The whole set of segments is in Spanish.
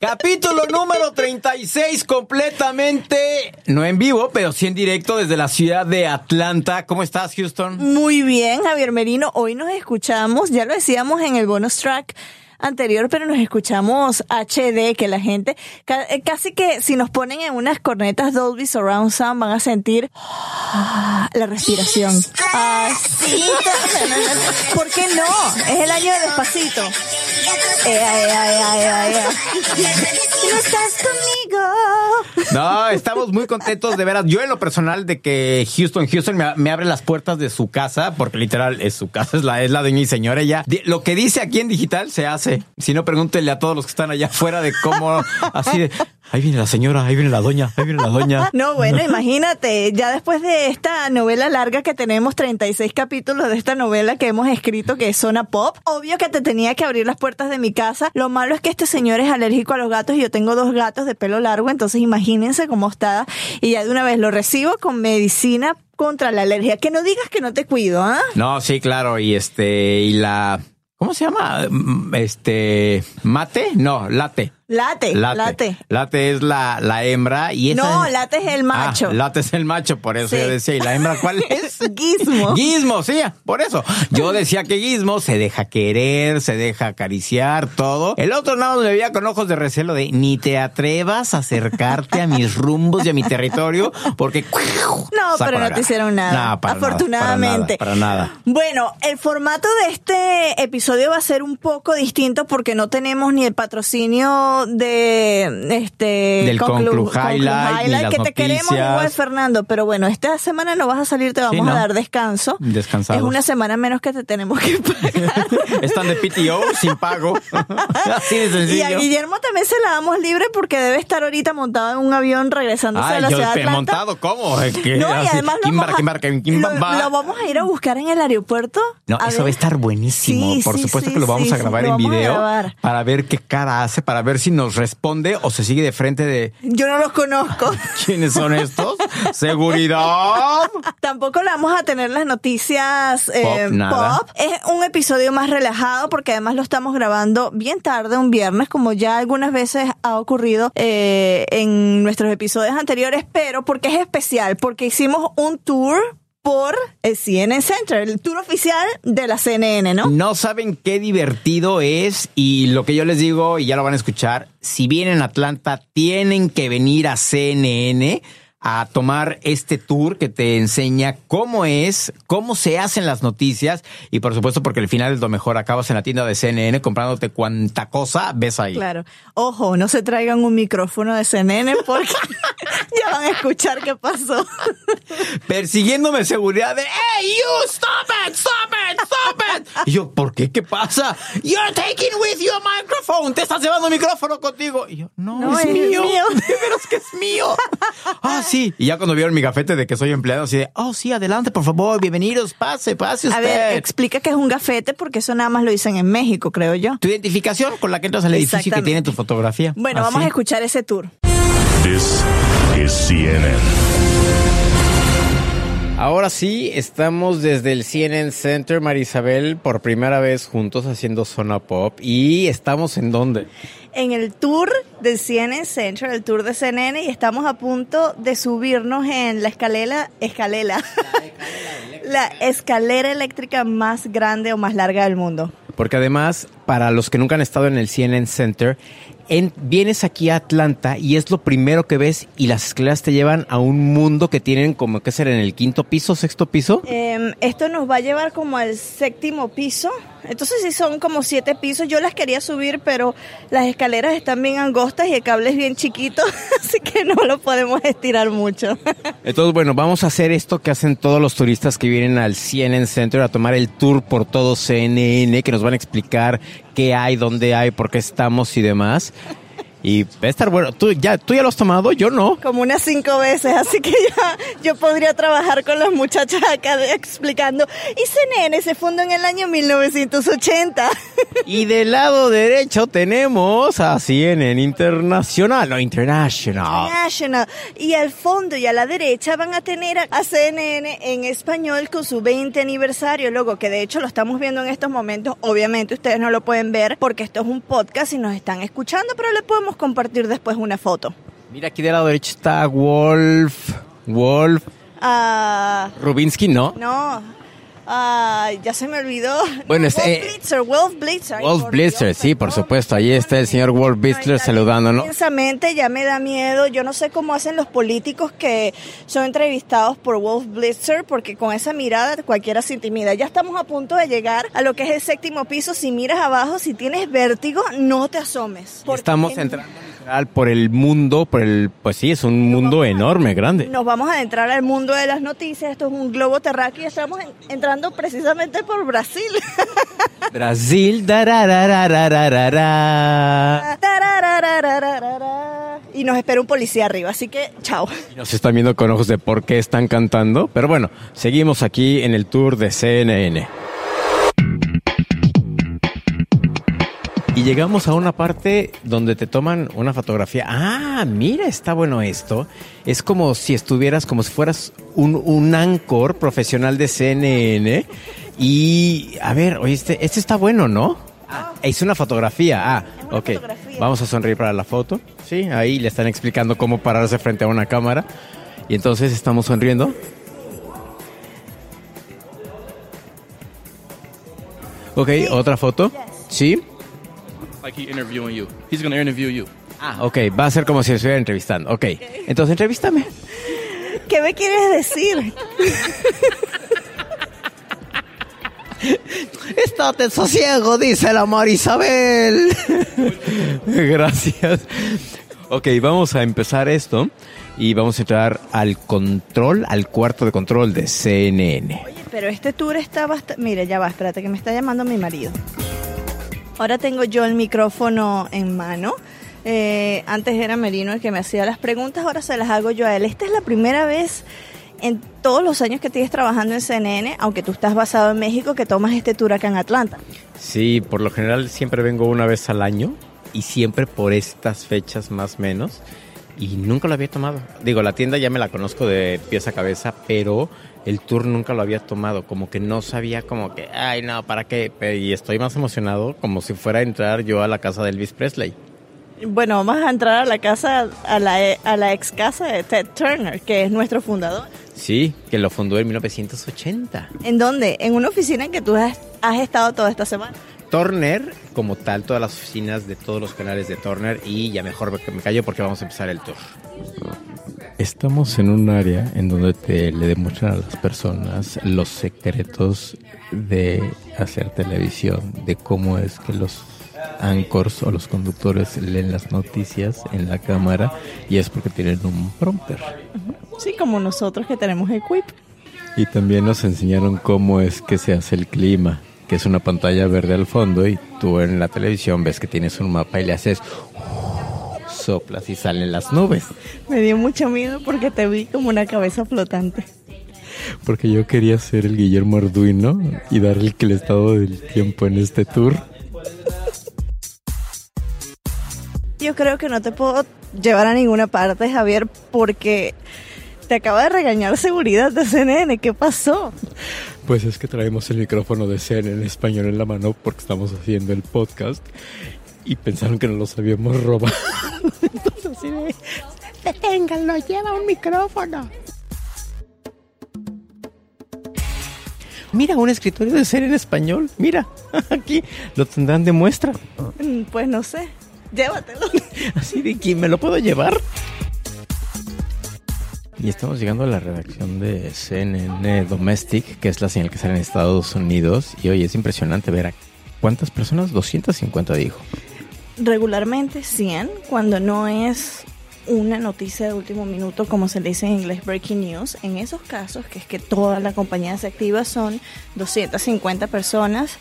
Capítulo número 36, completamente, no en vivo, pero sí en directo desde la ciudad de Atlanta. ¿Cómo estás, Houston? Muy bien, Javier Merino. Hoy nos escuchamos, ya lo decíamos en el bonus track anterior, pero nos escuchamos HD, que la gente, eh, casi que si nos ponen en unas cornetas Dolby Surround Sound van a sentir la respiración. Así. ¿Por qué no? Es el año de despacito. no estás conmigo. No, estamos muy contentos de veras. Yo en lo personal de que Houston, Houston me, abre las puertas de su casa, porque literal es su casa, es la, es la de mi señora. Ella, lo que dice aquí en digital se hace. Si no, pregúntenle a todos los que están allá afuera de cómo, así de, ahí viene la señora, ahí viene la doña, ahí viene la doña. No, bueno, imagínate, ya después de esta novela larga que tenemos, 36 capítulos de esta novela que hemos escrito que es Zona Pop, obvio que te tenía que abrir las puertas de mi casa. Lo malo es que este señor es alérgico a los gatos y yo tengo dos gatos de pelo largo, entonces imagínense cómo está. Y ya de una vez lo recibo con medicina contra la alergia. Que no digas que no te cuido, ¿ah? No, sí, claro, y este, y la... ¿Cómo se llama? Este, mate? No, late. Late, late. Late, es la, la hembra y esa No, late es el macho. Ah, late es el macho, por eso yo decía. ¿Y la hembra cuál es? Gizmo. Gizmo, sí, por eso. Yo decía que Gizmo se deja querer, se deja acariciar, todo. El otro nada me veía con ojos de recelo de ni te atrevas a acercarte a mis rumbos y a mi territorio porque... No, pero no te hicieron nada. afortunadamente. para, nada, para nada. Bueno, el formato de este episodio va a ser un poco distinto porque no tenemos ni el patrocinio de este del Conclu, Highlight, que te queremos igual Fernando, pero bueno, esta semana no vas a salir, te vamos a dar descanso. Descansado. Es una semana menos que te tenemos que pagar. Están de PTO sin pago. Así de sencillo. Y a Guillermo también se la damos libre porque debe estar ahorita montado en un avión regresándose a la ciudad de montado cómo? no, y además lo, vamos a ir a buscar en el aeropuerto. No, eso va a estar buenísimo. Por supuesto que lo vamos a grabar en video para ver qué cara hace, para ver si nos responde o se sigue de frente de... Yo no los conozco. ¿Quiénes son estos? Seguridad. Tampoco le vamos a tener las noticias eh, pop, Es un episodio más relajado porque además lo estamos grabando bien tarde, un viernes, como ya algunas veces ha ocurrido eh, en nuestros episodios anteriores, pero porque es especial, porque hicimos un tour por el CNN Center, el tour oficial de la CNN, ¿no? No saben qué divertido es y lo que yo les digo, y ya lo van a escuchar, si vienen a Atlanta, tienen que venir a CNN a tomar este tour que te enseña cómo es, cómo se hacen las noticias y por supuesto porque al final es lo mejor, acabas en la tienda de CNN comprándote cuanta cosa ves ahí. Claro. Ojo, no se traigan un micrófono de CNN porque ya van a escuchar qué pasó. Persiguiéndome seguridad de ¡Hey, you! ¡Stop it! ¡Stop it! ¡Stop it! Y yo, ¿por qué? ¿Qué pasa? You're taking with your microphone. Te estás llevando el micrófono contigo. Y yo, no, es, mío. mío. De veras que es mío. Ah, sí. Y ya cuando vieron mi gafete de que soy empleado, así de, oh, sí, adelante, por favor, bienvenidos, pase, pase usted. A ver, explica que es un gafete porque eso nada más lo dicen en México, creo yo. Tu identificación con la que entras al edificio que tiene tu fotografía. Bueno, vamos a escuchar ese tour. This is CNN. Ahora sí, estamos desde el CNN Center, Marisabel, por primera vez juntos haciendo Zona Pop. ¿Y estamos en dónde? En el tour del CNN Center, el tour de CNN, y estamos a punto de subirnos en la escalera, escalera, la escalera eléctrica más grande o más larga del mundo. Porque además, para los que nunca han estado en el CNN Center, vienes aquí a Atlanta y es lo primero que ves y las escaleras te llevan a un mundo que tienen como que ser en el quinto piso, sexto piso. Em, esto nos va a llevar como al séptimo piso. Entonces sí son como siete pisos. Yo las quería subir, pero las escaleras están bien angostas y el cable es bien chiquito, así que no lo podemos estirar mucho. Entonces, bueno, vamos a hacer esto que hacen todos los turistas que vienen al CNN Center a tomar el tour por todo CNN, que nos van a explicar qué hay, dónde hay, por qué estamos y demás. Y va a estar bueno. ¿Tú ya, ¿Tú ya lo has tomado? Yo no. Como unas cinco veces, así que ya yo podría trabajar con las muchachas acá de- explicando. Y CNN se fundó en el año 1980. Y del lado derecho tenemos a CNN Internacional, no International. National. Y al fondo y a la derecha van a tener a CNN en español con su 20 aniversario, logo que de hecho lo estamos viendo en estos momentos. Obviamente ustedes no lo pueden ver porque esto es un podcast y nos están escuchando, pero le podemos compartir después una foto. Mira, aquí del lado derecho está Wolf. Wolf. Ah, Rubinsky, ¿no? no. Ah, ya se me olvidó. Bueno, Wolf este, eh, Blitzer, Wolf Blitzer. Wolf por Blitzer, Dios, sí, por perdón. supuesto. Ahí está el señor Wolf Blitzer saludándonos. Intensamente ya me da miedo. Yo no sé cómo hacen los políticos que son entrevistados por Wolf Blitzer, porque con esa mirada cualquiera se intimida. Ya estamos a punto de llegar a lo que es el séptimo piso. Si miras abajo, si tienes vértigo, no te asomes. Estamos en- entrando por el mundo, por el, pues sí, es un mundo enorme, grande. Nos vamos a adentrar al mundo de las noticias. Esto es un globo terráqueo y estamos en- entrando precisamente por Brasil. Brasil, y nos espera un policía arriba, así que chao. Y Nos están viendo con ojos de por qué están cantando, pero bueno, seguimos aquí en el tour de CNN. Y llegamos a una parte donde te toman una fotografía. Ah, mira, está bueno esto. Es como si estuvieras, como si fueras un, un anchor profesional de CNN. Y, a ver, oye, este, este está bueno, ¿no? Ah, es una fotografía. Ah, una ok. fotografía. Vamos a sonreír para la foto. Sí, ahí le están explicando cómo pararse frente a una cámara. Y entonces estamos sonriendo. Ok, otra foto. Sí. Like he interviewing you. He's gonna interview you. Ah, ok, va a ser como si estuviera entrevistando. Ok, entonces entrevístame. ¿Qué me quieres decir? Estate sosiego, dice la Marisabel. Gracias. Ok, vamos a empezar esto y vamos a entrar al control, al cuarto de control de CNN. Oye, pero este tour está bastante... Mire, ya va, espérate que me está llamando mi marido. Ahora tengo yo el micrófono en mano. Eh, antes era Merino el que me hacía las preguntas, ahora se las hago yo a él. Esta es la primera vez en todos los años que tienes trabajando en CNN, aunque tú estás basado en México, que tomas este tour acá en Atlanta. Sí, por lo general siempre vengo una vez al año y siempre por estas fechas más o menos y nunca lo había tomado. Digo, la tienda ya me la conozco de pies a cabeza, pero el tour nunca lo había tomado, como que no sabía como que, ay no, ¿para qué? Y estoy más emocionado como si fuera a entrar yo a la casa de Elvis Presley. Bueno, vamos a entrar a la casa, a la, a la ex casa de Ted Turner, que es nuestro fundador. Sí, que lo fundó en 1980. ¿En dónde? En una oficina en que tú has, has estado toda esta semana. Turner, como tal, todas las oficinas de todos los canales de Turner y ya mejor me callo porque vamos a empezar el tour. Estamos en un área en donde te le demuestran a las personas los secretos de hacer televisión, de cómo es que los anchors o los conductores leen las noticias en la cámara y es porque tienen un prompter. Sí, como nosotros que tenemos el Quip. Y también nos enseñaron cómo es que se hace el clima, que es una pantalla verde al fondo y tú en la televisión ves que tienes un mapa y le haces soplas y salen las nubes. Me dio mucho miedo porque te vi como una cabeza flotante. Porque yo quería ser el Guillermo Arduino y darle el estado del tiempo en este tour. Yo creo que no te puedo llevar a ninguna parte, Javier, porque te acaba de regañar seguridad de CNN. ¿Qué pasó? Pues es que traemos el micrófono de CNN en español en la mano porque estamos haciendo el podcast y pensaron que nos los habíamos robado. Entonces así de, deténganlo, lleva un micrófono. Mira, un escritorio de CNN en español. Mira, aquí lo tendrán de muestra. Mm, Pues no sé. Llévatelo. Así de que me lo puedo llevar. Y estamos llegando a la redacción de CNN Domestic, que es la señal que sale en Estados Unidos. Y oye, es impresionante ver a ¿Cuántas personas? 250 dijo. Regularmente 100, cuando no es una noticia de último minuto, como se dice en inglés, breaking news. En esos casos, que es que toda la compañía se activa, son 250 personas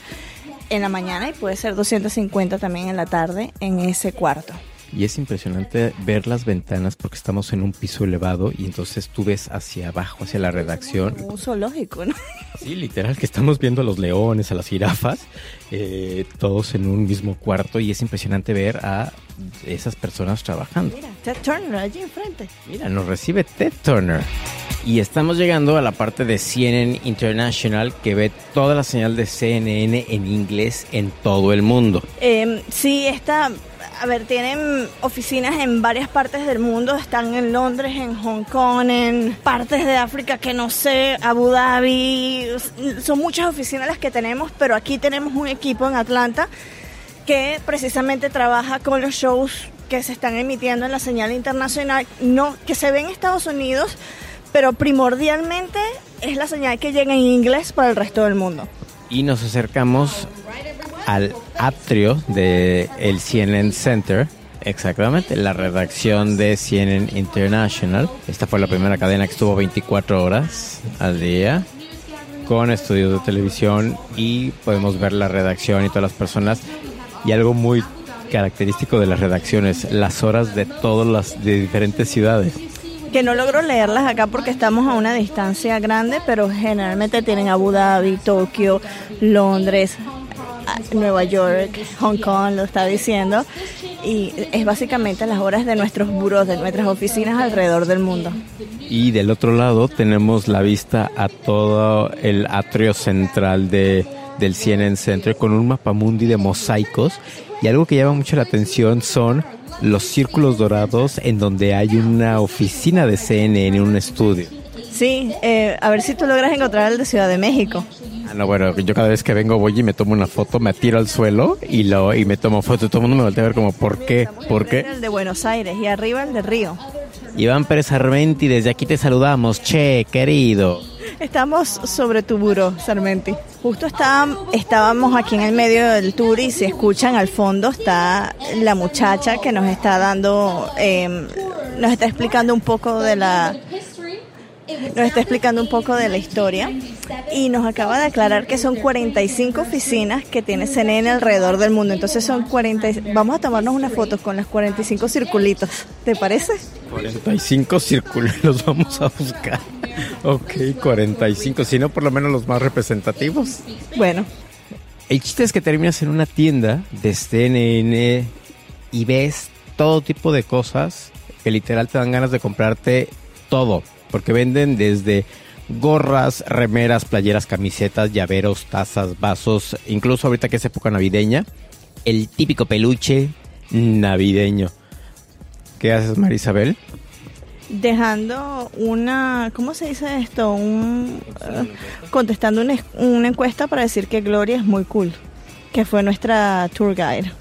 en la mañana y puede ser 250 también en la tarde en ese cuarto. Y es impresionante ver las ventanas porque estamos en un piso elevado y entonces tú ves hacia abajo, hacia la redacción. Como un zoológico, ¿no? Sí, literal, que estamos viendo a los leones, a las jirafas, eh, todos en un mismo cuarto y es impresionante ver a esas personas trabajando. Mira, Ted Turner allí enfrente. Mira, nos recibe Ted Turner. Y estamos llegando a la parte de CNN International que ve toda la señal de CNN en inglés en todo el mundo. Eh, sí, está. A ver, tienen oficinas en varias partes del mundo. Están en Londres, en Hong Kong, en partes de África que no sé, Abu Dhabi. Son muchas oficinas las que tenemos, pero aquí tenemos un equipo en Atlanta que precisamente trabaja con los shows que se están emitiendo en la señal internacional, no que se ve en Estados Unidos, pero primordialmente es la señal que llega en inglés para el resto del mundo. Y nos acercamos al atrio del el CNN Center. Exactamente, la redacción de CNN International. Esta fue la primera cadena que estuvo 24 horas al día con estudios de televisión y podemos ver la redacción y todas las personas. Y algo muy característico de las redacciones, las horas de todas las de diferentes ciudades. Que no logro leerlas acá porque estamos a una distancia grande, pero generalmente tienen Abu Dhabi, Tokio, Londres, a- Nueva York, Hong Kong, lo está diciendo, y es básicamente las horas de nuestros buros, de nuestras oficinas alrededor del mundo. Y del otro lado tenemos la vista a todo el atrio central de, del CNN Center con un mapamundi de mosaicos. Y algo que llama mucho la atención son los círculos dorados en donde hay una oficina de CNN en un estudio. Sí, eh, a ver si tú logras encontrar el de Ciudad de México. Ah, no, bueno, yo cada vez que vengo voy y me tomo una foto, me tiro al suelo y lo y me tomo foto. Todo el mundo me voltea a ver como, ¿por qué? ¿Por qué? El de Buenos Aires y arriba el de Río. Iván Pérez Armenti, desde aquí te saludamos. Che, querido. Estamos sobre tu buró, Sarmenti. Justo está- estábamos aquí en el medio del tour y si escuchan al fondo está la muchacha que nos está dando, eh, nos está explicando un poco de la, nos está explicando un poco de la historia y nos acaba de aclarar que son 45 oficinas que tiene CNN alrededor del mundo. Entonces son 40, y- vamos a tomarnos unas fotos con las 45 circulitos. ¿Te parece? 45 círculos los vamos a buscar. Ok, 45, si no por lo menos los más representativos. Bueno, El chiste es que terminas en una tienda de CNN y ves todo tipo de cosas que literal te dan ganas de comprarte todo. Porque venden desde gorras, remeras, playeras, camisetas, llaveros, tazas, vasos, incluso ahorita que es época navideña, el típico peluche navideño. ¿Qué haces, Marisabel? dejando una, ¿cómo se dice esto? Un, eh, contestando una, una encuesta para decir que Gloria es muy cool, que fue nuestra tour guide.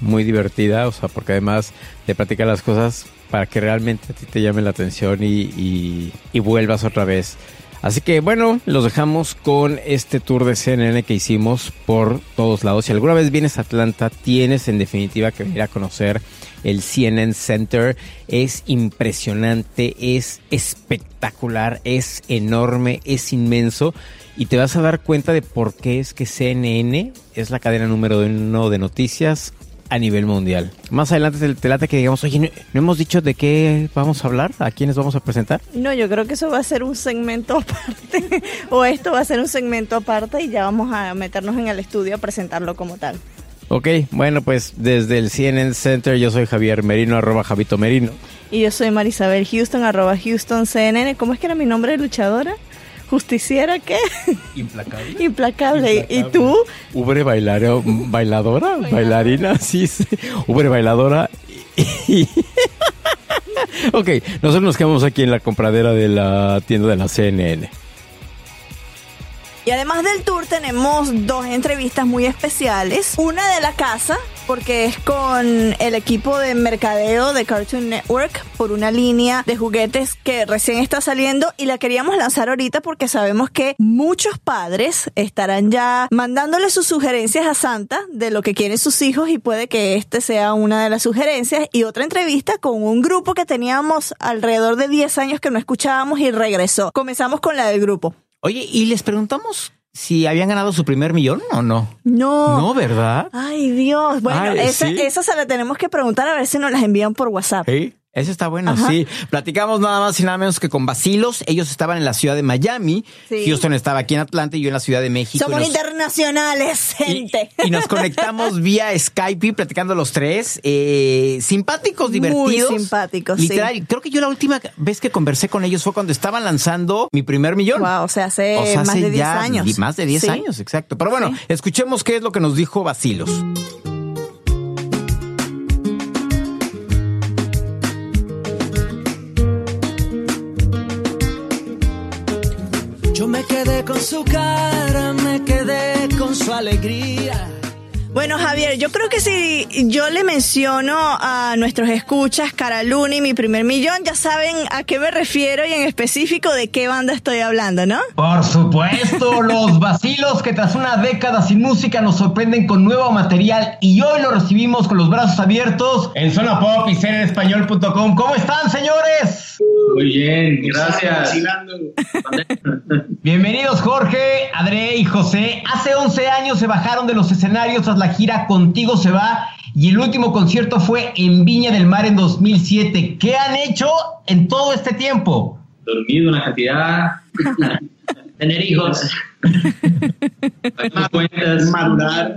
muy divertida, o sea, porque además te platica las cosas para que realmente a ti te llame la atención y, y- y vuelvas otra vez. Así que bueno, los dejamos con este tour de CNN que hicimos por todos lados. Si alguna vez vienes a Atlanta, tienes en definitiva que venir a conocer el CNN Center. Es impresionante, es espectacular, es enorme, es inmenso. Y te vas a dar cuenta de por qué es que CNN es la cadena número uno de noticias a nivel mundial. Más adelante te, te late que digamos, oye, ¿no, no hemos dicho de qué vamos a hablar? ¿A quiénes vamos a presentar? No, yo creo que eso va a ser un segmento aparte, o esto va a ser un segmento aparte y ya vamos a meternos en el estudio a presentarlo como tal. Ok, bueno, pues desde el CNN Center yo soy Javier Merino, arroba Javito Merino. Y yo soy Marisabel Houston, arroba Houston CNN. ¿Cómo es que era mi nombre de luchadora? ¿Justiciera qué? Implacable. Implacable. ¿Y tú? Ubre bailaro, bailadora, bailarina, sí, sí. Ubre bailadora. y- ok, nosotros nos quedamos aquí en la compradera de la tienda de la CNN. Y además del tour tenemos dos entrevistas muy especiales. Una de la casa, porque es con el equipo de mercadeo de Cartoon Network por una línea de juguetes que recién está saliendo y la queríamos lanzar ahorita porque sabemos que muchos padres estarán ya mandándole sus sugerencias a Santa de lo que quieren sus hijos y puede que este sea una de las sugerencias y otra entrevista con un grupo que teníamos alrededor de 10 años que no escuchábamos y regresó. Comenzamos con la del grupo. Oye, y les preguntamos si habían ganado su primer millón o no. No. No, ¿verdad? Ay, Dios. Bueno, Ay, esa, sí. esa se la tenemos que preguntar a ver si nos las envían por WhatsApp. Sí. Eso está bueno, Ajá. sí. Platicamos nada más y nada menos que con Basilos. Ellos estaban en la ciudad de Miami. Sí. Houston estaba aquí en Atlanta y yo en la ciudad de México. Somos nos- internacionales, gente. y nos conectamos vía Skype platicando los tres. Eh, simpáticos, divertidos. Muy simpáticos, sí. Literal, creo que yo la última vez que conversé con ellos fue cuando estaban lanzando mi primer millón. Wow, o sea, hace, O sea, más de 10 ya años. Más de 10 Sí. años, exacto. Pero bueno, escuchemos qué es lo que nos dijo Basilos. Me quedé con su cara, me quedé con su alegría. Bueno, Javier, yo creo que si yo le menciono a nuestros escuchas Caraluni, mi primer millón, ya saben a qué me refiero y en específico de qué banda estoy hablando, ¿no? Por supuesto, los vacilos que tras una década sin música nos sorprenden con nuevo material y hoy lo recibimos con los brazos abiertos en Zona Pop y Español.com. ¿Cómo están, señores? Muy bien, gracias. Bienvenidos Jorge, Adre y José. Hace 11 años se bajaron de los escenarios tras la gira Contigo se va y el último concierto fue en Viña del Mar en 2007. ¿Qué han hecho en todo este tiempo? Dormido una cantidad. Tener hijos. Cuentas. Madurar.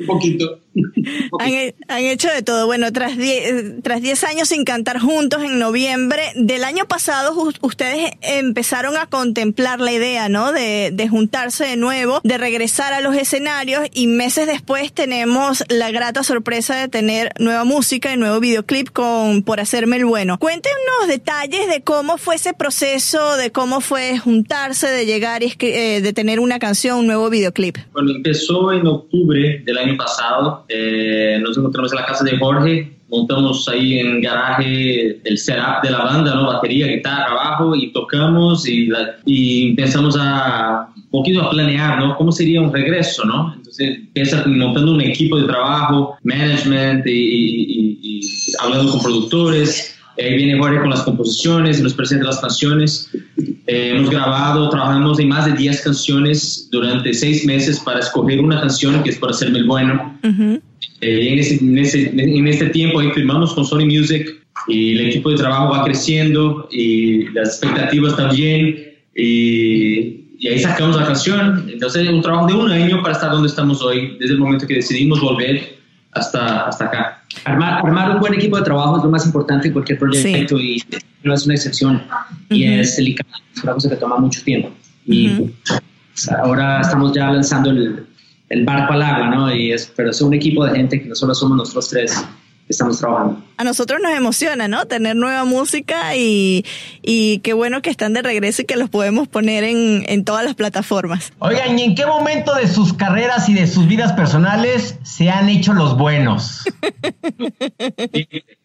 Un poquito. Han, he- han hecho de todo. Bueno, tras 10 tras 10 años sin cantar juntos en noviembre del año pasado, ustedes empezaron a contemplar la idea, ¿no? De, de juntarse de nuevo, de regresar a los escenarios y meses después tenemos la grata sorpresa de tener nueva música y nuevo videoclip con Por Hacerme el Bueno. Cuéntenos detalles de cómo fue ese proceso, de cómo fue juntarse, de llegar y eh, de tener una canción, un nuevo videoclip. Bueno, empezó en octubre del año pasado. Eh, nos encontramos en la casa de Jorge. Montamos ahí en el garaje el setup de la banda, ¿no? Batería, guitarra, bajo y tocamos y, la- y empezamos a un poquito a planear, ¿no? ¿Cómo sería un regreso, ¿no? Entonces empieza montando un equipo de trabajo, management y, y- y- hablando con productores. Ahí viene Jorge con las composiciones nos presenta las canciones. Eh, hemos grabado, trabajamos en más de 10 canciones durante 6 meses para escoger una canción que es por hacerme el bueno. Ujú. Eh, en, ese, en, ese- en este tiempo ahí firmamos con Sony Music y el equipo de trabajo va creciendo y las expectativas también y, y ahí sacamos la canción. Entonces un trabajo de un año para estar donde estamos hoy, desde el momento que decidimos volver hasta, hasta acá. Armar, armar un buen equipo de trabajo es lo más importante en cualquier proyecto y no es una excepción. Y Ujú. es delicado, es una cosa que toma mucho tiempo. Y Ujú. pues, ahora estamos ya lanzando el, el barco al agua, ¿no? Y es, pero es un equipo de gente que no solo somos nosotros tres estamos trabajando. a nosotros nos emociona, ¿no? Tener nueva música y, y qué bueno que están de regreso y que los podemos poner en, en todas las plataformas. Oigan, ¿y en qué momento de sus carreras y de sus vidas personales se han hecho los buenos?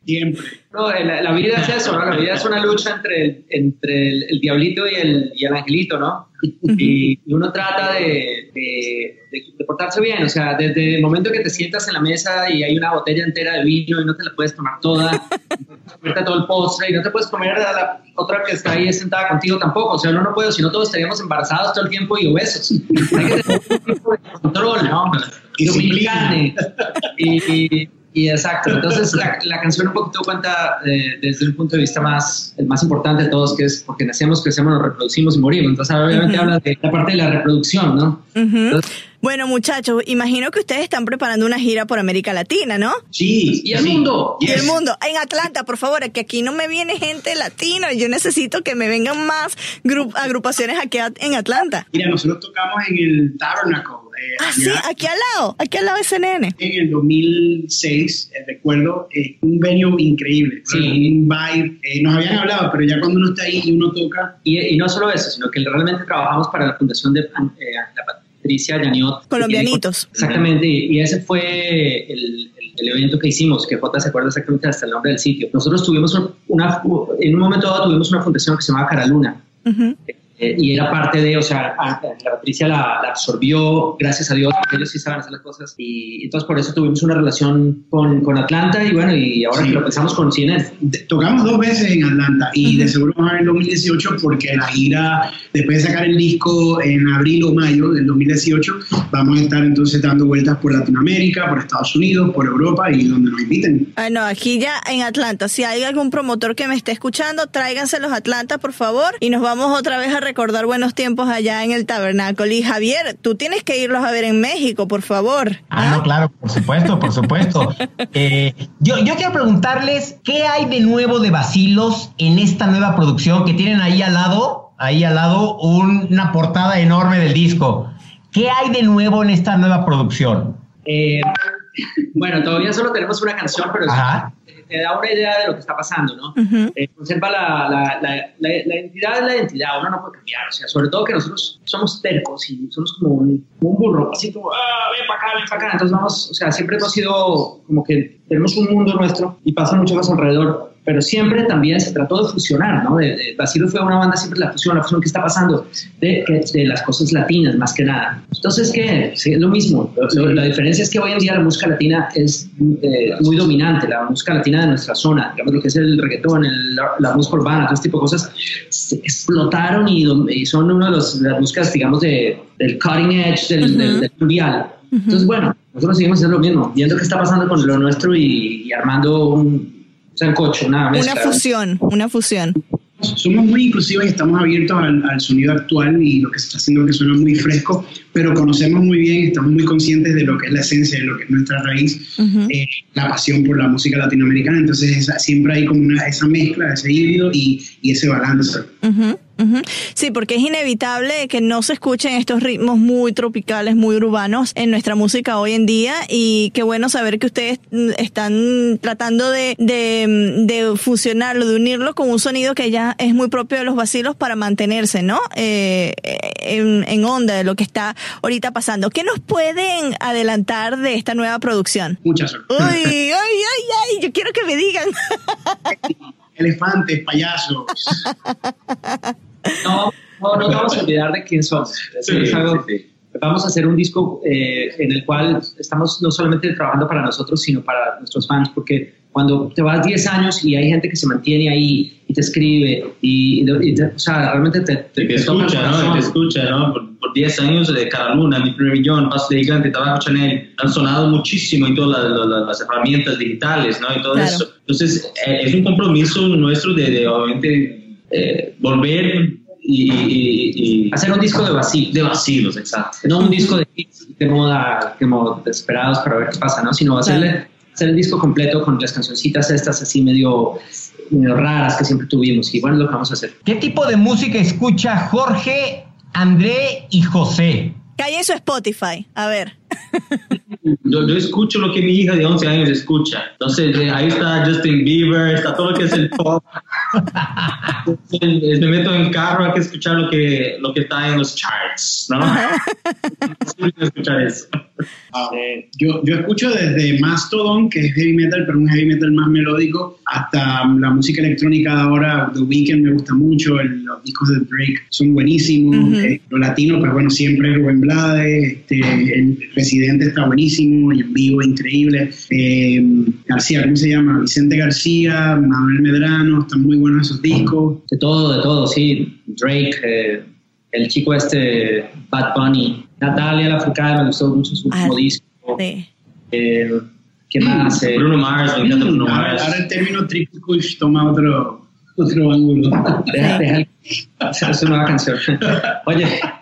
Siempre. No, eh, la, la vida es eso, ¿no? La vida es una lucha entre el, entre el, el diablito y el, y el angelito, ¿no? Y, y uno trata de, de- de- de portarse bien, o sea, desde el momento que te sientas en la mesa y hay una botella entera de vino y no te la puedes tomar toda, no puedes comerte todo el postre y no te puedes comer a la otra que está ahí sentada contigo tampoco, o sea, uno no puede, si no todos estaríamos embarazados todo el tiempo y obesos. Hay que tener un tipo de control, ¿no? Y. Y, y- exacto, entonces la, la canción un poquito cuenta eh, desde un punto de vista más, el más importante de todos, que es porque nacemos, crecemos, nos reproducimos y morimos. Entonces obviamente Ujú. habla de la parte de la reproducción, ¿no? Entonces, Bueno, muchachos, imagino que ustedes están preparando una gira por América Latina, ¿no? Sí. y el mundo. Y el mundo, en Atlanta, por favor, que aquí no me viene gente latina. Yo necesito que me vengan más gru- agrupaciones aquí en Atlanta. Mira, nosotros tocamos en el Tabernacle. eh, Ah, sí, aquí al lado, aquí al lado de CNN. En el 2006, eh, recuerdo, eh, un venue increíble. Sí. Un vibe. eh, nos habían hablado, pero ya cuando uno está ahí y uno toca, Y, y no solo eso, sino que realmente trabajamos para la fundación de eh, la Patricia Yaniot. Colombianitos. Exactamente, y ese fue el, el evento que hicimos, que J se acuerda exactamente hasta el nombre del sitio. Nosotros tuvimos un- una, en un momento dado tuvimos una fundación que se llamaba Cara Luna. Eh, y era parte de, o sea, a- la Patricia la, la absorbió, gracias a Dios, porque ellos sí saben hacer las cosas. Y entonces por eso tuvimos una relación con, con Atlanta y bueno, y ahora Sí. que lo pensamos con CNN. Tocamos dos veces en Atlanta y de seguro vamos a ver en 2018 porque la gira, después de sacar el disco en abril o mayo del 2018, vamos a estar entonces dando vueltas por Latinoamérica, por Estados Unidos, por Europa y donde nos inviten. Ay, no, aquí ya en Atlanta, si hay algún promotor que me esté escuchando, tráiganse los Atlanta, por favor, y nos vamos otra vez a recordar buenos tiempos allá en el tabernáculo. Y Javier, tú tienes que irlos a ver en México, por favor. Ah, no, claro, por supuesto, por supuesto. Eh, yo, yo quiero preguntarles, ¿qué hay de nuevo de Basilos en esta nueva producción que tienen ahí al lado, ahí al lado, un- una portada enorme del disco? ¿Qué hay de nuevo en esta nueva producción? Eh, bueno, todavía solo tenemos una canción, pero es- Ajá. Te, da una idea de lo que está pasando, ¿no? Eh, conserva la, la, la, la, identidad es la identidad, uno no puede cambiar, o sea, sobre todo que nosotros somos tercos y somos como un, como un burro, así como, ah, ven para acá, ven para acá, entonces vamos, o sea, siempre hemos sido como que tenemos un mundo nuestro y pasa mucho más alrededor, pero siempre también se trató de fusionar, ¿no? De, de, Basilio fue una banda siempre la fusión, la fusión que está pasando de, que- de las cosas latinas más que nada. Entonces, ¿qué? Sí, es lo mismo. Lo- la diferencia es que hoy en día la música latina es eh, muy dominante, la música latina de nuestra zona, digamos lo que es el reggaetón, el- la, la música urbana, todo este tipo de cosas, se explotaron y, y son una de los- las músicas, digamos, de, del cutting edge del, del- del mundial. Entonces, bueno, nosotros seguimos haciendo lo mismo, viendo qué está pasando con lo nuestro y, y armando un sancocho, una mezcla. Una fusión, una fusión. Somos muy inclusivos y estamos abiertos al, al sonido actual y lo que se está haciendo que suena muy fresco, pero conocemos muy bien, estamos muy conscientes de lo que es la esencia, de lo que es nuestra raíz, eh, la pasión por la música latinoamericana. Entonces esa- siempre hay como una, esa mezcla, ese híbrido y, y ese balance. Sí, porque es inevitable que no se escuchen estos ritmos muy tropicales, muy urbanos en nuestra música hoy en día y qué bueno saber que ustedes mm, están tratando de, de, mm, de fusionarlo, de unirlo con un sonido que ya es muy propio de los vacilos para mantenerse, ¿no? Eh, en, en onda de lo que está ahorita pasando. ¿Qué nos pueden adelantar de esta nueva producción? Muchas Uy, ay, ay, ay, yo quiero que me digan. Elefantes, payasos. No, no, no vamos a olvidar de quién somos. Sí, sí, sí. Vamos a hacer un disco eh, en el cual estamos no solamente trabajando para nosotros, sino para nuestros fans, porque cuando te vas 10 años y hay gente que se mantiene ahí y te escribe, y, y te- o sea, realmente te, te, Te escucha, ¿no? Te escucha, ¿no? Por, por 10 años de Cara Luna, Mi Primer Millón, Paso de Gigante, Tabaco Chanel, han sonado muchísimo en todas las, las- las herramientas digitales, ¿no? Y todo Claro. eso. Entonces, eh, es un compromiso nuestro de, de obviamente, eh, volver y, y- y- Hacer un disco de vacío. de vacilos, exacto. no un disco de hits de moda como desesperados para ver qué pasa, ¿no? Sino hacerle, hacer el disco completo con las cancioncitas estas así medio, medio raras que siempre tuvimos. Y bueno, es lo que vamos a hacer. ¿Qué tipo de música escucha Jorge, André y José? Calle su Spotify. A ver. Yo, yo escucho lo que mi hija de 11 años escucha. Entonces, eh, ahí está Justin Bieber, está todo lo que es el pop. Entonces, me meto en carro, hay que escuchar lo que, lo que está en los charts, ¿no? Escuchar eso. Eh, yo, yo escucho desde Mastodon, que es heavy metal, pero un heavy metal más melódico, hasta la música electrónica de ahora. The Weeknd me gusta mucho, el- los discos de Drake son buenísimos. Ujú. eh, lo latino, pues bueno, siempre Rubén Blades, este, el Residente está buenísimo y en vivo increíble. Eh, García, ¿cómo se llama? Vicente García, Manuel Medrano, están muy buenos esos discos. De todo, de todo, sí. Drake, eh, el chico este, Bad Bunny, Natalia Lafourcade, me gustó mucho su Ah, último disco. Sí. Eh, ¿Qué más? Eh, Bruno Mars, me encanta Bruno Mm, ahora, Mars. ahora el término Triple Kush toma otro, otro ángulo. Deja, deja, es una nueva canción. Oye,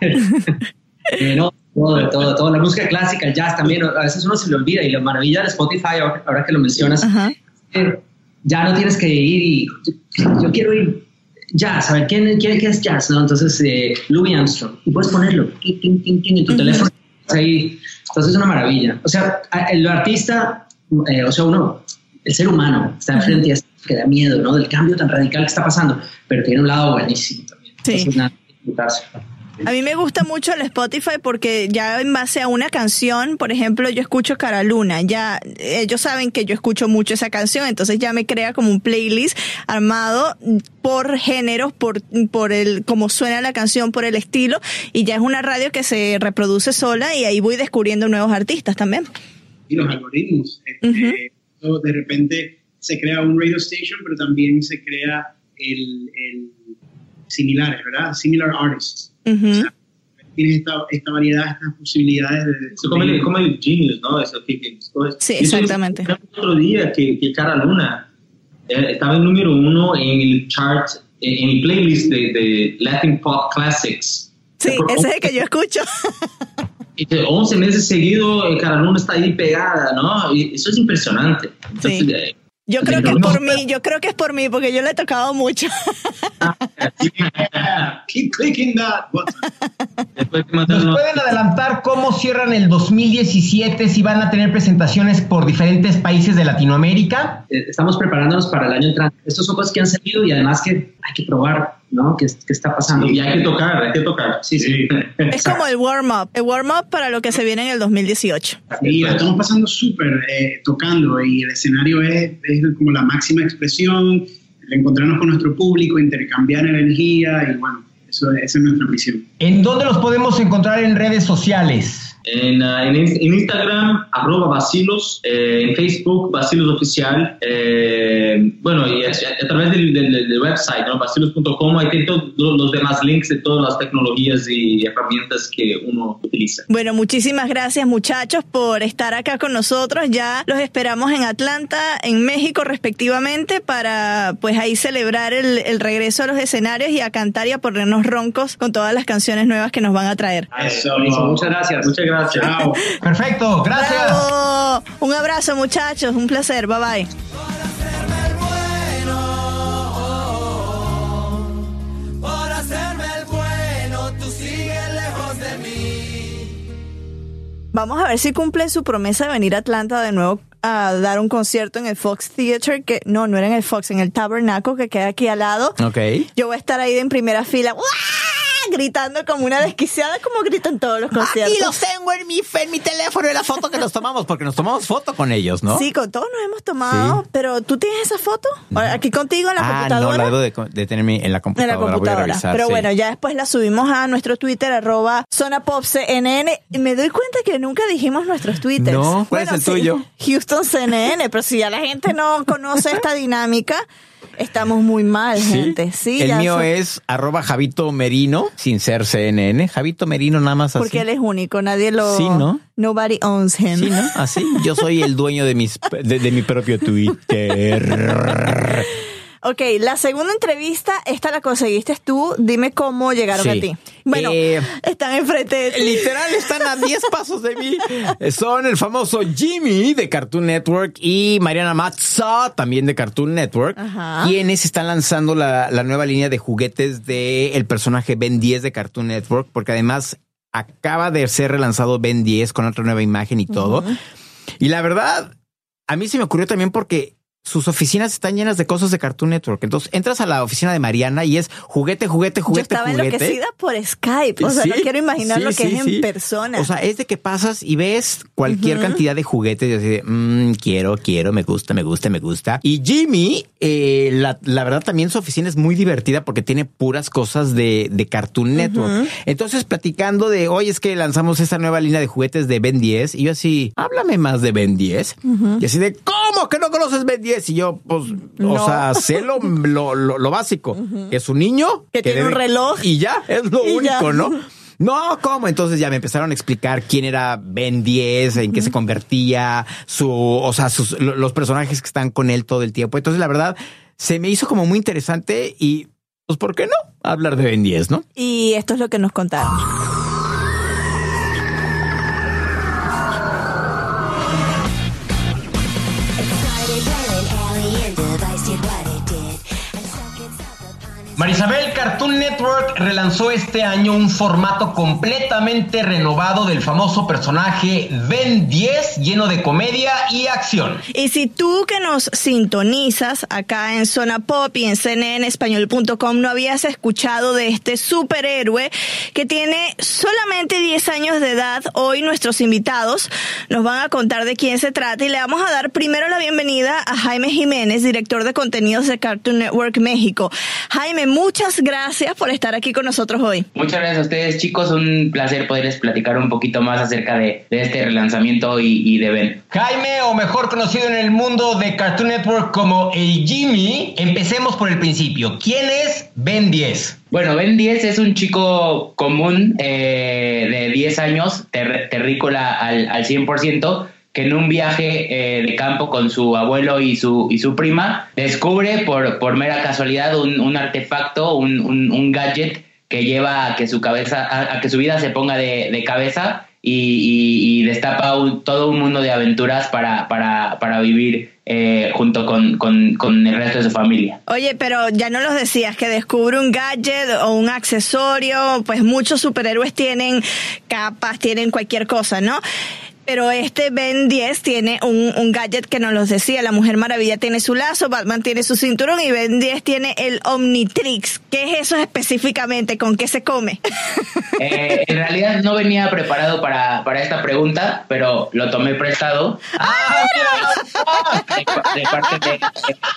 eh, no, todo, todo, todo. La música clásica, el jazz también, a veces uno se le olvida y la maravilla de Spotify, ahora, ahora que lo mencionas, Ajá. eh, ya no tienes que ir y yo quiero ir jazz, a ver, ¿quién, quién, es jazz? ¿no? Entonces, eh, Louis Armstrong, y puedes ponerlo tin, tin, tin, tin, en tu teléfono, ahí, entonces es una maravilla. O sea, el artista, eh, o sea, uno, el ser humano está enfrente a esto que da miedo, ¿no? Del cambio tan radical que está pasando, pero tiene un lado buenísimo también. Sí. Entonces, nada, disfrutarse. A mí me gusta mucho el Spotify porque ya en base a una canción, por ejemplo, yo escucho Cara Luna, ya ellos saben que yo escucho mucho esa canción, entonces ya me crea como un playlist armado por géneros, por, por el, cómo suena la canción, por el estilo, y ya es una radio que se reproduce sola y ahí voy descubriendo nuevos artistas también. Y los algoritmos. este, de repente se crea un radio station, pero también se crea el, el similares, ¿verdad? Similar artists. Sea, tienes esta, esta variedad, estas posibilidades de... Como el, como el Genius, ¿no? Eso que, que- todo. Sí, estoy- exactamente. Otro día que, que Cara Luna eh, estaba en número uno en el chart, eh, en el playlist de, de Latin Pop Classics. Sí, Por ese es el que yo escucho. Y de 11 meses seguidos, eh, Cara Luna está ahí pegada, ¿no? Y eso es impresionante. Entonces, Sí. eh, Yo creo que es por mí, yo creo que es por mí, porque yo le he tocado mucho. Yeah, keep clicking that button. después te ¿Nos pueden adelantar cómo cierran el 2017 si van a tener presentaciones por diferentes países de Latinoamérica? Eh, Estamos preparándonos para el año entrante. Estas son cosas que han salido y además que hay que probar, ¿no? ¿Qué, qué está pasando? Y hay que tocar, hay que tocar. Sí, sí. Es como el warm-up, el warm-up para lo que se viene en el 2018. Y la estamos pasando súper eh, tocando y el escenario es, es como la máxima expresión, el encontrarnos con nuestro público, intercambiar energía y bueno, eso, esa es nuestra misión. ¿En dónde los podemos encontrar en redes sociales? En, ah, en Inst- en Instagram, arroba vacilos, eh, en Facebook, vacilos oficial, eh, bueno, y a, a través del, del- del website, ¿no? vacilos.com, ahí tienen todos los demás links de todas las tecnologías y herramientas que uno utiliza. Bueno, muchísimas gracias muchachos por estar acá con nosotros. Ya los esperamos en Atlanta, en México respectivamente, para pues ahí celebrar el, el regreso a los escenarios y a cantar y a ponernos roncos con todas las canciones nuevas que nos van a traer. Eso, Buenísimo, muchas gracias. Muchas gracias. Chao. Perfecto, gracias. ¡Bravo! Un abrazo muchachos, un placer, bye bye. Por hacerme el bueno, tú sigues lejos de mí. Vamos a ver si cumple su promesa de venir a Atlanta de nuevo a dar un concierto en el Fox Theater, que no, no era en el Fox, en el Tabernacle que queda aquí al lado. Ok. Yo voy a estar ahí en primera fila, ¡guau! Gritando como una desquiciada, como gritan todos los conciertos. Aquí los tengo en mi, en mi teléfono en la foto que nos tomamos, porque nos tomamos foto con ellos, ¿no? Sí, con todos nos hemos tomado, Sí. pero ¿tú tienes esa foto? Aquí contigo en la ah, no, computadora. la debo de, de tener en la en la computadora. Voy a computadora. revisar. Pero sí. bueno, ya después la subimos a nuestro Twitter, arroba Zona Pop CNN. Y Me doy cuenta que nunca dijimos nuestros Twitters. No, ¿cuál es el tuyo? Houston CNN, pero si ya la gente no conoce esta dinámica, estamos muy mal, Sí. gente. Sí, el ya mío sé. es arroba Javito Merino, sin ser CNN. Javito Merino nada más así. Porque él es único, nadie lo... Sí, ¿no? Nobody owns him. Sí, ¿no? Así. Yo soy el dueño de mis de, de mi propio Twitter. Ok, la segunda entrevista, esta la conseguiste tú. Dime cómo llegaron Sí. a ti. Bueno, Eh, están enfrente de ti. Literal están a 10 pasos de mí. Son el famoso Jimmy de Cartoon Network y Mariana Matza también de Cartoon Network, Ajá. quienes están lanzando la, la nueva línea de juguetes del el personaje Ben 10 de Cartoon Network, porque además acaba de ser relanzado Ben 10 con otra nueva imagen y todo. Y la verdad, a mí se me ocurrió también porque sus oficinas están llenas de cosas de Cartoon Network. Entonces entras a la oficina de Mariana y es juguete, juguete, Yo juguete, estaba juguete. enloquecida por Skype. O sea, Sí, no quiero imaginar sí, lo que sí, es en persona. O sea, es de que pasas y ves cualquier cantidad de juguetes y así de, "Mm, quiero, quiero, me gusta, me gusta, me gusta. Y Jimmy, eh, la, la verdad también su oficina es muy divertida porque tiene puras cosas de, de Cartoon Network. Entonces, platicando de, hoy es que lanzamos esta nueva línea de juguetes de Ben 10 y yo así, háblame más de Ben 10. Y así de, ¿cómo que no conoces Ben 10? Y yo, pues, No. o sea, sé lo, lo, lo- básico. Es un niño Que tiene un reloj. y ya, es lo único, ya. ¿no? No, ¿cómo? Entonces ya me empezaron a explicar quién era Ben 10, en qué se convertía, su, o sea, sus, lo- los personajes que están con él todo el tiempo. Entonces, la verdad, se me hizo como muy interesante y, pues, ¿por qué no? Hablar de Ben 10, ¿no? Y esto es lo que nos contaron. Marisabel, Cartoon Network relanzó este año un formato completamente renovado del famoso personaje Ben 10, lleno de comedia y acción. Y si tú que nos sintonizas acá en Zona Pop y en cnnespañol.com no habías escuchado de este superhéroe que tiene solamente 10 años de edad, hoy nuestros invitados nos van a contar de quién se trata y le vamos a dar primero la bienvenida a Jaime Jiménez, director de contenidos de Cartoon Network México. Jaime, muchas gracias por estar aquí con nosotros hoy. Muchas gracias a ustedes, chicos. Un placer poderles platicar un poquito más acerca de, de este relanzamiento y, y, de Ben. Jaime, o mejor conocido en el mundo de Cartoon Network como el Jimmy, empecemos por el principio. ¿Quién es Ben 10? Bueno, Ben 10 es un chico común eh, de 10 años, ter terrícola al, al 100%, que en un viaje eh, de campo con su abuelo y su, y su prima descubre por, por mera casualidad un, un artefacto, un, un, gadget que lleva a que su cabeza, a, que su vida se ponga de, de cabeza y destapa un, todo un mundo de aventuras para, para, para vivir eh, junto con, con, con, el resto de su familia. Oye, pero ya no los decías, que descubre un gadget o un accesorio, pues muchos superhéroes tienen capas, tienen cualquier cosa, ¿no? Pero este Ben 10 tiene un, un, gadget que nos los decía. La Mujer Maravilla tiene su lazo, Batman tiene su cinturón y Ben 10 tiene el Omnitrix. ¿Qué es eso específicamente? ¿Con qué se come? Eh, en realidad no venía preparado para, para, esta pregunta, pero lo tomé prestado. de, de, parte de,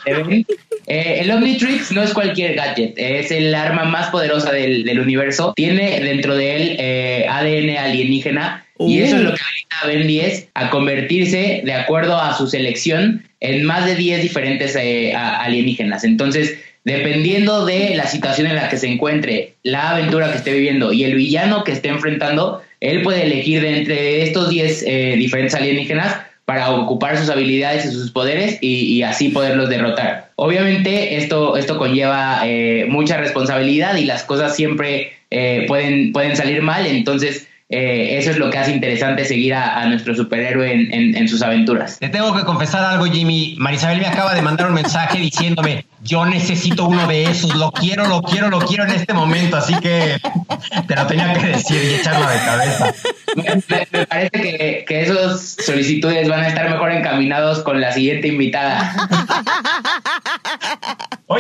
de Ben. Eh, el Omnitrix no es cualquier gadget, es el arma más poderosa del, del universo. Tiene dentro de él eh, ADN alienígena y eso es lo que a Ben 10 a convertirse, de acuerdo a su selección, en más de 10 diferentes eh, alienígenas. Entonces, dependiendo de la situación en la que se encuentre, la aventura que esté viviendo y el villano que esté enfrentando, él puede elegir de entre estos 10 eh, diferentes alienígenas para ocupar sus habilidades y sus poderes y, y así poderlos derrotar. Obviamente esto, esto conlleva eh, mucha responsabilidad y las cosas siempre eh, pueden, pueden salir mal, entonces eh, eso es lo que hace interesante seguir a, a nuestro superhéroe en, en, en, sus aventuras. Te tengo que confesar algo, Jimmy. Marisabel me acaba de mandar un mensaje diciéndome, yo necesito uno de esos, lo quiero, lo quiero, lo quiero en este momento, así que te lo tenía que decir y echarlo de cabeza. Me, me parece que, que esas solicitudes van a estar mejor encaminados con la siguiente invitada.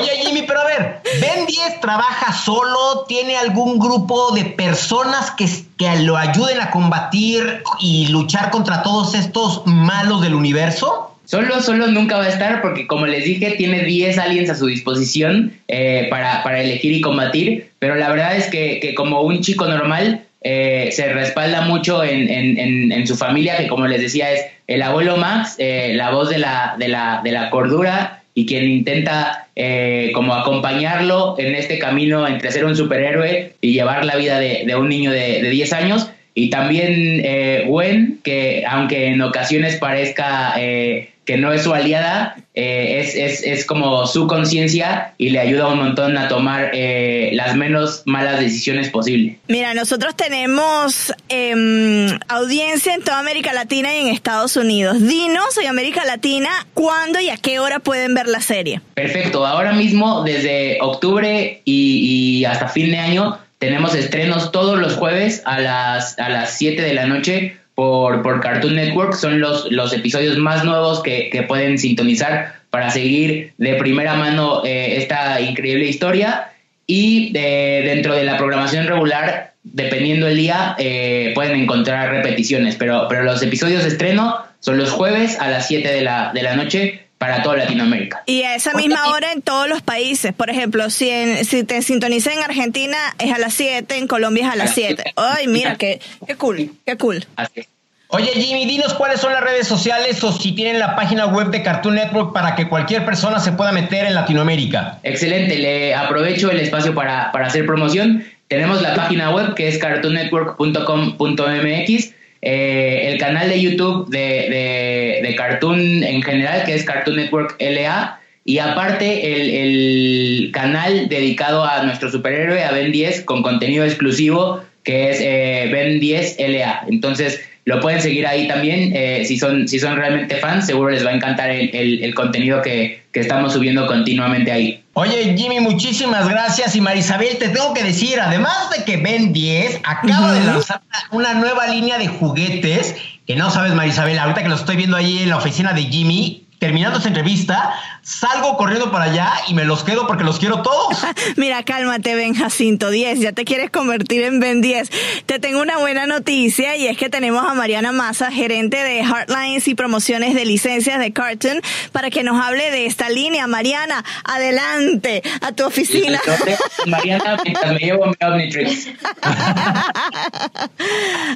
Oye, Jimmy, pero a ver, ¿Ben 10 trabaja solo? ¿Tiene algún grupo de personas que, que lo ayuden a combatir y luchar contra todos estos malos del universo? Solo, solo nunca va a estar porque, como les dije, tiene 10 aliens a su disposición eh, para, para, elegir y combatir, pero la verdad es que, que como un chico normal eh, se respalda mucho en, en, su familia, que como les decía es el abuelo Max, eh, la voz de la, de, la, de la cordura y quien intenta eh, como acompañarlo en este camino entre ser un superhéroe y llevar la vida de, de un niño de, de 10 años. Y también eh, Gwen, que aunque en ocasiones parezca eh, que no es su aliada, eh, es, es, es, como su conciencia y le ayuda un montón a tomar eh, las menos malas decisiones posibles. Mira, nosotros tenemos eh, audiencia en toda América Latina y en Estados Unidos. Dinos en América Latina cuándo y a qué hora pueden ver la serie. Perfecto, ahora mismo desde octubre y, y hasta fin de año tenemos estrenos todos los jueves a las, a las 7 de la noche por, por Cartoon Network. Son los, los episodios más nuevos que, que pueden sintonizar para seguir de primera mano eh, esta increíble historia. Y eh, dentro de la programación regular, dependiendo el día, eh, pueden encontrar repeticiones. Pero, pero los episodios de estreno son los jueves a las 7 de la, de la noche para toda Latinoamérica. Y a esa misma hora en todos los países. Por ejemplo, si, en, si te sintonizas en Argentina es a las 7, en Colombia es a las 7. Ay, mira, qué, qué cool, qué cool. Así es. Oye, Jimmy, dinos cuáles son las redes sociales o si tienen la página web de Cartoon Network para que cualquier persona se pueda meter en Latinoamérica. Excelente, le aprovecho el espacio para, para hacer promoción. Tenemos la página web que es cartoonnetwork.com.mx, eh, el canal de YouTube de, de, de, Cartoon en general, que es Cartoon Network LA, y aparte el, el canal dedicado a nuestro superhéroe, a Ben 10, con contenido exclusivo, que es eh, Ben 10 LA. Entonces, lo pueden seguir ahí también. Eh, si, son, si son realmente fans, seguro les va a encantar el, el- el contenido que, que estamos subiendo continuamente ahí. Oye, Jimmy, muchísimas gracias. Y Marisabel, te tengo que decir, además de que Ben 10 acaba de lanzar una nueva línea de juguetes, que no sabes, Marisabel, ahorita que lo estoy viendo ahí en la oficina de Jimmy, terminando esta entrevista, salgo corriendo para allá y me los quedo porque los quiero todos. Mira, cálmate, Ben Jacinto 10. Ya te quieres convertir en Ben 10. Te tengo una buena noticia y es que tenemos a Mariana Massa, gerente de Heartlines y promociones de licencias de Cartoon, para que nos hable de esta línea. Mariana, adelante a tu oficina. Mariana, me llevo mi Omnitrix.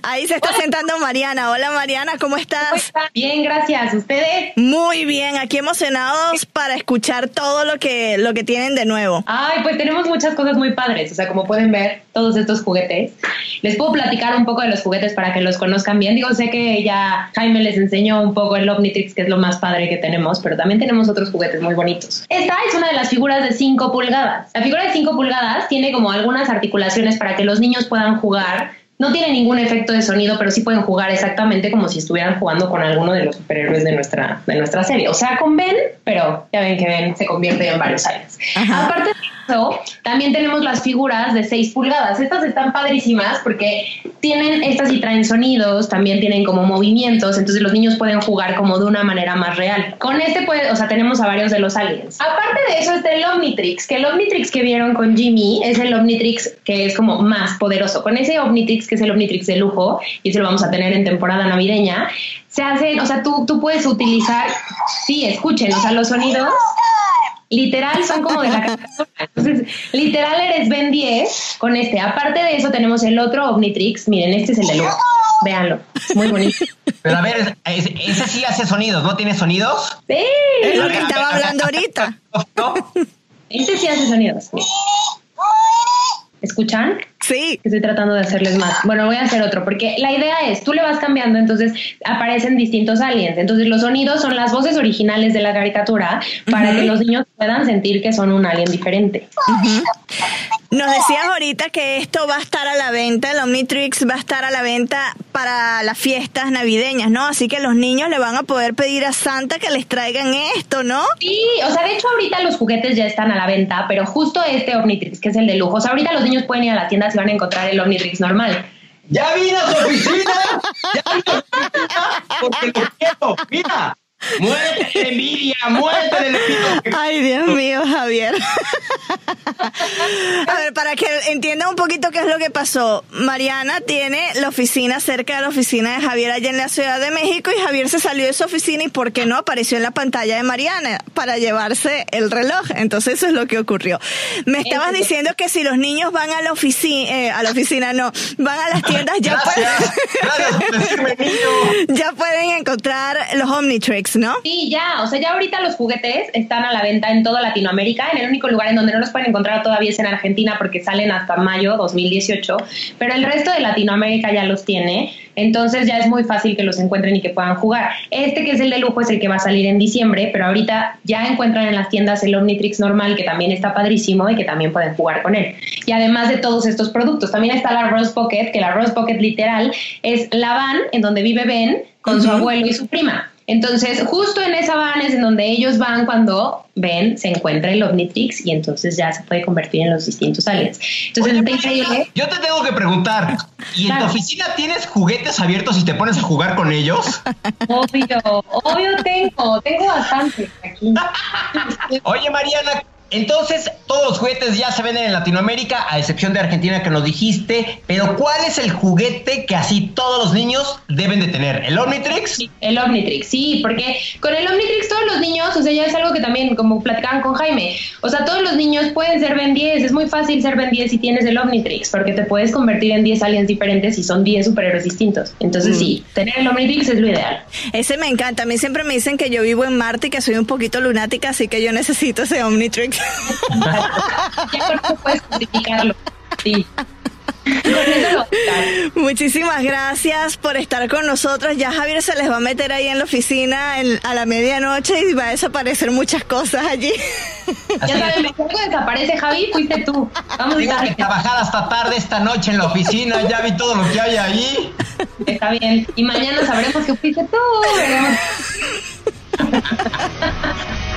Ahí se está sentando Mariana. Hola Mariana, ¿cómo estás? Bien, gracias. ¿Ustedes? Muy bien, aquí emocionados para escuchar todo lo que, lo que tienen de nuevo. Ay, pues tenemos muchas cosas muy padres. O sea, como pueden ver, todos estos juguetes. Les puedo platicar un poco de los juguetes para que los conozcan bien. Digo, sé que ya Jaime les enseñó un poco el Omnitrix, que es lo más padre que tenemos, pero también tenemos otros juguetes muy bonitos. Esta es una de las figuras de 5 pulgadas. La figura de 5 pulgadas tiene como algunas articulaciones para que los niños puedan jugar no tiene ningún efecto de sonido, pero sí pueden jugar exactamente como si estuvieran jugando con alguno de los superhéroes de nuestra, de nuestra serie. O sea, con Ben, pero ya ven que Ben se convierte en varios años. Aparte de eso, también tenemos las figuras de 6 pulgadas. Estas están padrísimas porque tienen, estas y traen sonidos, también tienen como movimientos, entonces los niños pueden jugar como de una manera más real. Con este, puede, o sea, tenemos a varios de los aliens. Aparte de eso está el Omnitrix, que el Omnitrix que vieron con Jimmy es el Omnitrix que es como más poderoso. Con ese Omnitrix, que es el Omnitrix de lujo, y se lo vamos a tener en temporada navideña, se hacen, o sea, tú, tú puedes utilizar, sí, escuchen, o sea, los sonidos literal son como de la caricatura. Entonces, literal eres Ben 10 con este. Aparte de eso, tenemos el otro Omnitrix. Miren, este es el de lujo. Véanlo. Es muy bonito. Pero a ver, ese, ese sí hace sonidos, ¿no tiene sonidos? Sí. Es lo que estaba hablando ahorita. Este sí hace sonidos. Miren. ¿Escuchan? Sí. Estoy tratando de hacerles más. Bueno, voy a hacer otro, porque la idea es, tú le vas cambiando, entonces aparecen distintos aliens. Entonces los sonidos son las voces originales de la caricatura para que los niños puedan sentir que son un alien diferente. Nos decías ahorita que esto va a estar a la venta, el Omnitrix va a estar a la venta para las fiestas navideñas, ¿no? Así que los niños le van a poder pedir a Santa que les traigan esto, ¿no? Sí, o sea, de hecho ahorita los juguetes ya están a la venta, pero justo este Omnitrix, que es el de lujo, o sea, ahorita los niños pueden ir a la tienda si van a encontrar el Omnitrix normal. ¡Ya vine a tu oficina! ¡Ya vine a tu oficina! Porque lo quiero, mira. Muerte de envidia, muerte de envidia. Ay, Dios mío, Javier. A ver, para que entiendan un poquito qué es lo que pasó. Mariana tiene la oficina cerca de la oficina de Javier allá en la Ciudad de México y Javier se salió de su oficina y ¿por qué no? Apareció en la pantalla de Mariana para llevarse el reloj. Entonces eso es lo que ocurrió. Me estabas diciendo que si los niños van a la oficina, a la oficina no, van a las tiendas ya pueden, ya pueden encontrar los Omnitrix, ¿no? Sí, ya, o sea, ya ahorita los juguetes están a la venta en toda Latinoamérica. En el único lugar en donde no los pueden encontrar todavía es en Argentina porque salen hasta mayo 2018, pero el resto de Latinoamérica ya los tiene. Entonces ya es muy fácil que los encuentren y que puedan jugar. Este que es el de lujo es el que va a salir en diciembre, pero ahorita ya encuentran en las tiendas el Omnitrix normal que también está padrísimo y que también pueden jugar con él. Y además de todos estos productos, también está la Rose Pocket, que la Rose Pocket literal es la van en donde vive Ben con su Ujú. abuelo y su prima. Entonces, justo en esa van es en donde ellos van cuando ven, se encuentra el Omnitrix y entonces ya se puede convertir en los distintos aliens. Entonces, está increíble. Yo te tengo que preguntar, ¿y en tu oficina tienes juguetes abiertos y te pones a jugar con ellos? Obvio, obvio tengo, tengo bastante aquí. Oye, Mariana, entonces todos los juguetes ya se venden en Latinoamérica, a excepción de Argentina que nos dijiste, pero ¿cuál es el juguete que así todos los niños deben de tener? ¿El Omnitrix? El Omnitrix, sí, porque con el Omnitrix todos los niños, o sea, ya es algo que también, como platicaban con Jaime, o sea, todos los niños pueden ser Ben 10, es muy fácil ser Ben 10 si tienes el Omnitrix, porque te puedes convertir en 10 aliens diferentes y son 10 superhéroes distintos. Entonces, Mm. sí, tener el Omnitrix es lo ideal. Ese me encanta. A mí siempre me dicen que yo vivo en Marte y que soy un poquito lunática, así que yo necesito ese Omnitrix. Ya con eso puedes justificarlo. Sí. Con eso lo Muchísimas gracias por estar con nosotros. Ya Javier se les va a meter ahí en la oficina en- a la medianoche y va a desaparecer muchas cosas allí. Ya saben, si algo desaparece, Javi, fuiste tú. Vamos a Tengo que trabajar hasta tarde esta noche en la oficina, ya vi todo lo que hay ahí. Está bien. Y mañana sabremos que fuiste tú,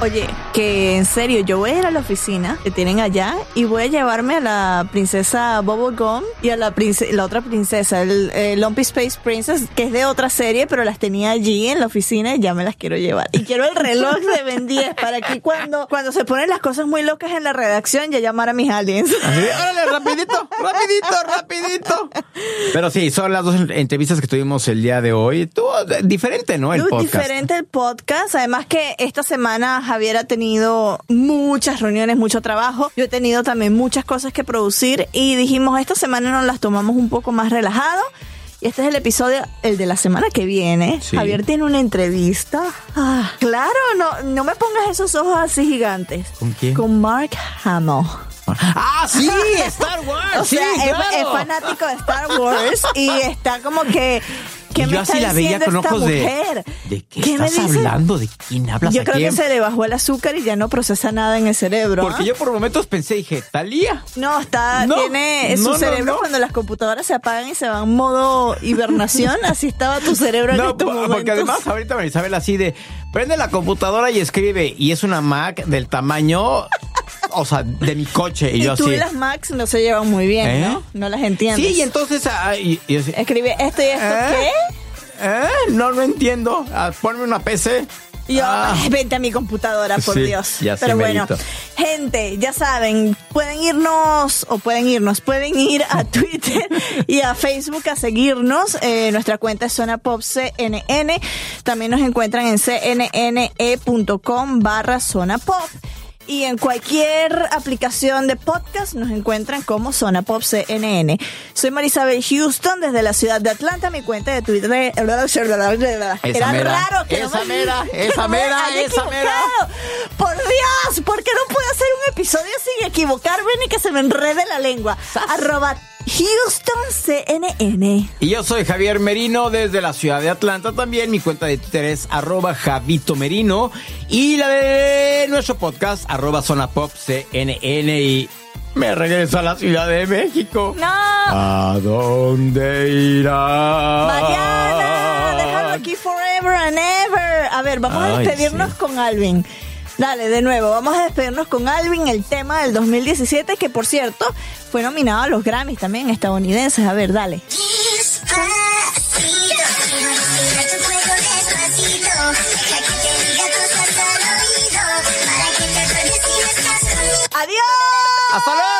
Oye, que en serio, yo voy a ir a la oficina que tienen allá y voy a llevarme a la princesa Bubblegum y a la, prince- la otra princesa, el, el Lumpy Space Princess, que es de otra serie, pero las tenía allí en la oficina y ya me las quiero llevar. Y quiero el reloj de Ben 10 para que cuando, cuando se ponen las cosas muy locas en la redacción, ya llamar a mis aliens. Así órale, rapidito, rapidito, rapidito. Pero sí, son las dos entrevistas que tuvimos el día de hoy. Eh, diferente, ¿no? El Dude, podcast. diferente el podcast. Además que esta semana Javier ha tenido muchas reuniones, mucho trabajo. Yo he tenido también muchas cosas que producir y dijimos esta semana nos las tomamos un poco más relajado. Y este es el episodio, el de la semana que viene. Sí. Javier tiene una entrevista. Ah, claro, no, no me pongas esos ojos así gigantes. ¿Con quién? Con Mark Hamill. Ah, sí, Star Wars. O sea, sí, es fanático de Star Wars y está como que. ¿Qué Y me yo está así la veía con ojos de- mujer? ¿De qué, ¿Qué me estás hablando? ¿De quién hablas Yo creo que se le bajó el azúcar y ya no procesa nada en el cerebro. Porque ¿ah? yo por momentos pensé, dije, ¿Talía? No, está, No, tiene no, su no, cerebro cuando las computadoras se apagan y se van en modo hibernación. así estaba tu cerebro en No, estos momentos. porque además ahorita Marisabel así de, prende la computadora y escribe, y es una Mac del tamaño, o sea, de mi coche. Y, Y yo tú así. y las Macs no se llevan muy bien, ¿Eh? ¿no? No las entiendes. Sí, y entonces, ah, y, y yo así, Escribe esto y esto, ¿Eh? ¿eh? No lo entiendo. Ah, ponme una PC. Yo, Ah. "Ay, vente a mi computadora, por Sí, Dios. ya Pero bueno, merito. gente, ya saben, pueden irnos, o pueden irnos, pueden ir a Twitter y a Facebook a seguirnos. Eh, nuestra cuenta es Zona Pop CNN. También nos encuentran en cnne.com barra Zona Pop. Y en cualquier aplicación de podcast nos encuentran como Zona Pop CNN. Soy Marisabel Houston desde la ciudad de Atlanta. Mi cuenta de Twitter era Esa mera, raro que no esa me- mera, esa no me mera, haya esa mera. Por Dios, ¿por qué no puedo hacer un episodio sin equivocarme ni que se me enrede la lengua? Arroba Houston CNN. Y yo soy Javier Merino desde la ciudad de Atlanta también. Mi cuenta de Twitter es arroba Javito Merino. Y la de nuestro podcast, arroba Zona Pop CNN. Y me regreso a la Ciudad de México. No. ¿A dónde irá? Mariana, déjalo aquí forever and ever. A ver, vamos a despedirnos con Alvin. Dale, de nuevo, vamos a despedirnos con Alvin, el tema del 2017, que por cierto fue nominado a los Grammys también estadounidenses. A ver, dale. ¡Adiós! ¡Hasta luego!